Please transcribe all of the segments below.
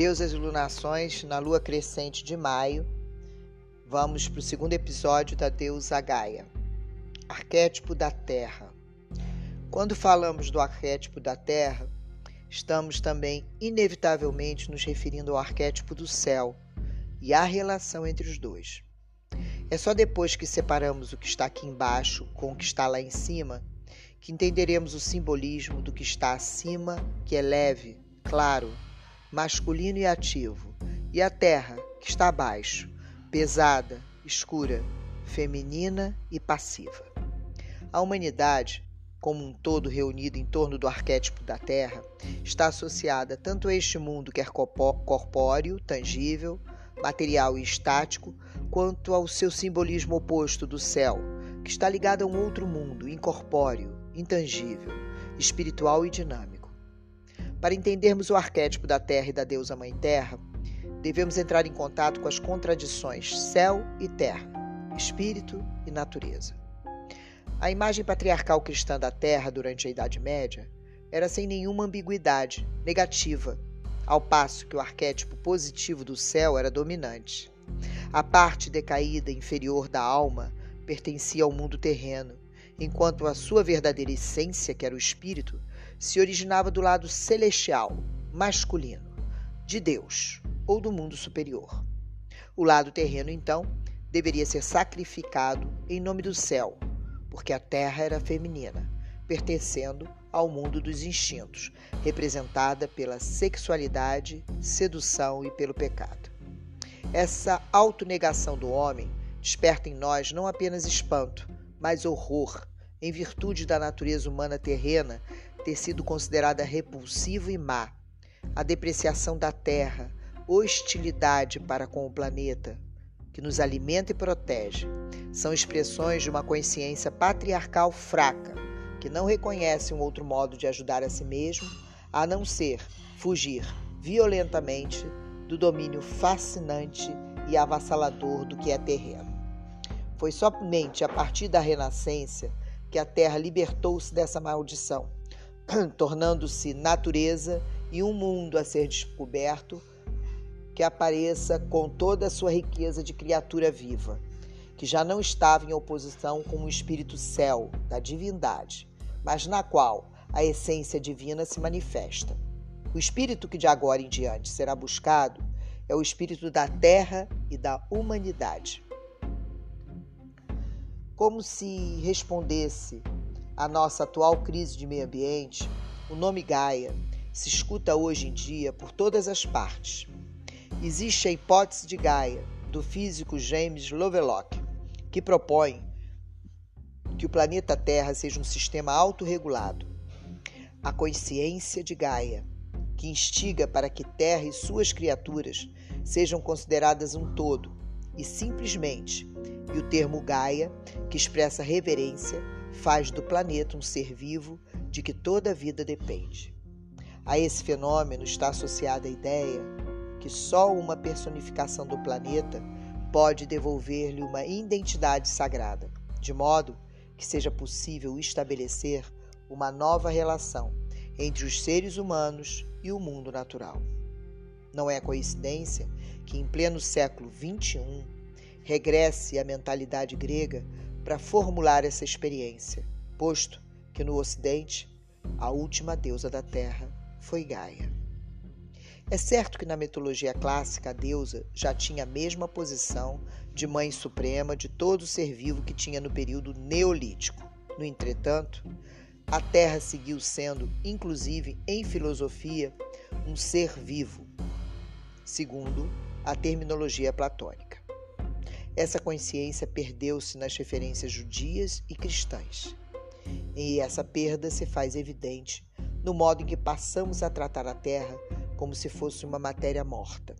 Deusas e Lunações na lua crescente de maio. Vamos para o segundo episódio da deusa Gaia, arquétipo da Terra. Quando falamos do arquétipo da Terra, estamos também inevitavelmente nos referindo ao arquétipo do céu e à relação entre os dois. É só depois que separamos o que está aqui embaixo com o que está lá em cima que entenderemos o simbolismo do que está acima, que é leve, claro, masculino e ativo, e a terra, que está abaixo, pesada, escura, feminina e passiva. A humanidade, como um todo reunido em torno do arquétipo da Terra, está associada tanto a este mundo que é corpóreo, tangível, material e estático, quanto ao seu simbolismo oposto do céu, que está ligado a um outro mundo, incorpóreo, intangível, espiritual e dinâmico. Para entendermos o arquétipo da Terra e da deusa Mãe Terra, devemos entrar em contato com as contradições céu e terra, espírito e natureza. A imagem patriarcal cristã da Terra durante a Idade Média era sem nenhuma ambiguidade, negativa, ao passo que o arquétipo positivo do céu era dominante. A parte decaída inferior da alma pertencia ao mundo terreno, enquanto a sua verdadeira essência, que era o espírito, se originava do lado celestial, masculino, de Deus ou do mundo superior. O lado terreno, então, deveria ser sacrificado em nome do céu, porque a terra era feminina, pertencendo ao mundo dos instintos, representada pela sexualidade, sedução e pelo pecado. Essa autonegação do homem desperta em nós não apenas espanto, mas horror em virtude da natureza humana terrena ter sido considerada repulsiva e má, a depreciação da terra, hostilidade para com o planeta, que nos alimenta e protege, são expressões de uma consciência patriarcal fraca, que não reconhece um outro modo de ajudar a si mesmo a não ser fugir violentamente do domínio fascinante e avassalador do que é terreno. Foi somente a partir da Renascença que a terra libertou-se dessa maldição, tornando-se natureza e um mundo a ser descoberto que apareça com toda a sua riqueza de criatura viva, que já não estava em oposição com o espírito céu da divindade, mas na qual a essência divina se manifesta. O espírito que de agora em diante será buscado é o espírito da terra e da humanidade como se respondesse à nossa atual crise de meio ambiente, o nome Gaia se escuta hoje em dia por todas as partes. Existe a hipótese de Gaia, do físico James Lovelock, que propõe que o planeta Terra seja um sistema autorregulado. A consciência de Gaia, que instiga para que Terra e suas criaturas sejam consideradas um todo e simplesmente e o termo Gaia, que expressa reverência, faz do planeta um ser vivo de que toda a vida depende. A esse fenômeno está associada a ideia que só uma personificação do planeta pode devolver-lhe uma identidade sagrada, de modo que seja possível estabelecer uma nova relação entre os seres humanos e o mundo natural. Não é coincidência que, em pleno século XXI, regresse à mentalidade grega para formular essa experiência, posto que no Ocidente a última deusa da Terra foi Gaia. É certo que na mitologia clássica a deusa já tinha a mesma posição de mãe suprema de todo ser vivo que tinha no período neolítico. No entretanto, a Terra seguiu sendo, inclusive em filosofia, um ser vivo, segundo a terminologia platônica. Essa consciência perdeu-se nas referências judias e cristãs. E essa perda se faz evidente no modo em que passamos a tratar a Terra como se fosse uma matéria morta.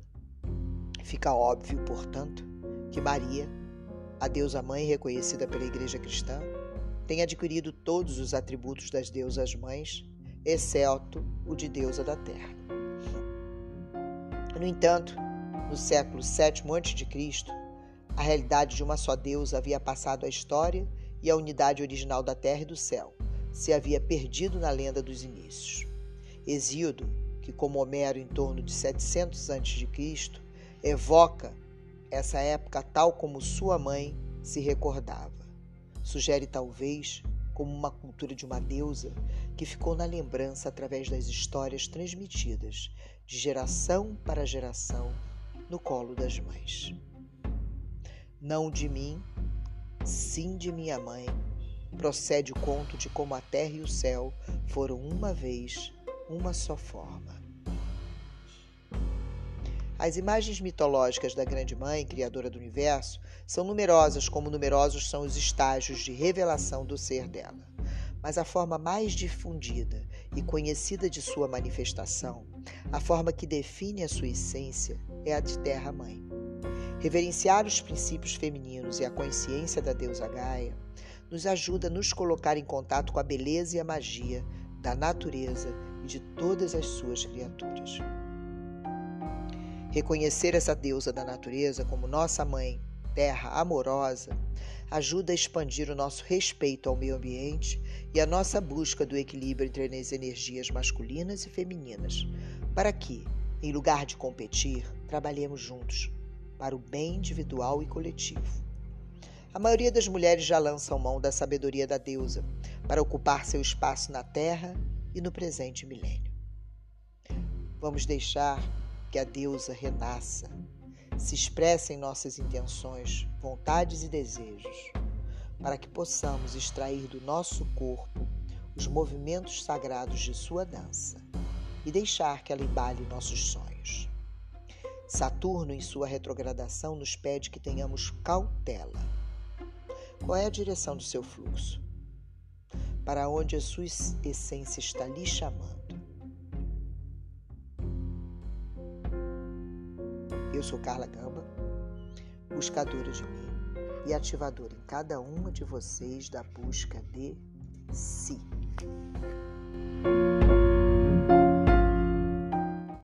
Fica óbvio, portanto, que Maria, a deusa mãe reconhecida pela Igreja cristã, tem adquirido todos os atributos das deusas mães, exceto o de deusa da terra. No entanto, no século VII a.C., a realidade de uma só deusa havia passado à história e a unidade original da terra e do céu se havia perdido na lenda dos inícios. Exíodo, que, como Homero em torno de 700 a.C., evoca essa época tal como sua mãe se recordava. Sugere talvez como uma cultura de uma deusa que ficou na lembrança através das histórias transmitidas de geração para geração no colo das mães. Não de mim, sim de minha mãe, procede o conto de como a terra e o céu foram uma vez uma só forma. As imagens mitológicas da Grande Mãe, criadora do universo, são numerosas, como numerosos são os estágios de revelação do ser dela. Mas a forma mais difundida e conhecida de sua manifestação, a forma que define a sua essência, é a de Terra-mãe. Reverenciar os princípios femininos e a consciência da deusa Gaia nos ajuda a nos colocar em contato com a beleza e a magia da natureza e de todas as suas criaturas. Reconhecer essa deusa da natureza como nossa mãe, terra amorosa, ajuda a expandir o nosso respeito ao meio ambiente e a nossa busca do equilíbrio entre as energias masculinas e femininas, para que, em lugar de competir, trabalhemos juntos para o bem individual e coletivo. A maioria das mulheres já lançam mão da sabedoria da deusa para ocupar seu espaço na Terra e no presente milênio. Vamos deixar que a deusa renasça, se expressa em nossas intenções, vontades e desejos, para que possamos extrair do nosso corpo os movimentos sagrados de sua dança e deixar que ela embale nossos sonhos. Saturno, em sua retrogradação, nos pede que tenhamos cautela. Qual é a direção do seu fluxo? Para onde a sua essência está lhe chamando? Eu sou Carla Gamba, buscadora de mim e ativadora em cada uma de vocês da busca de si.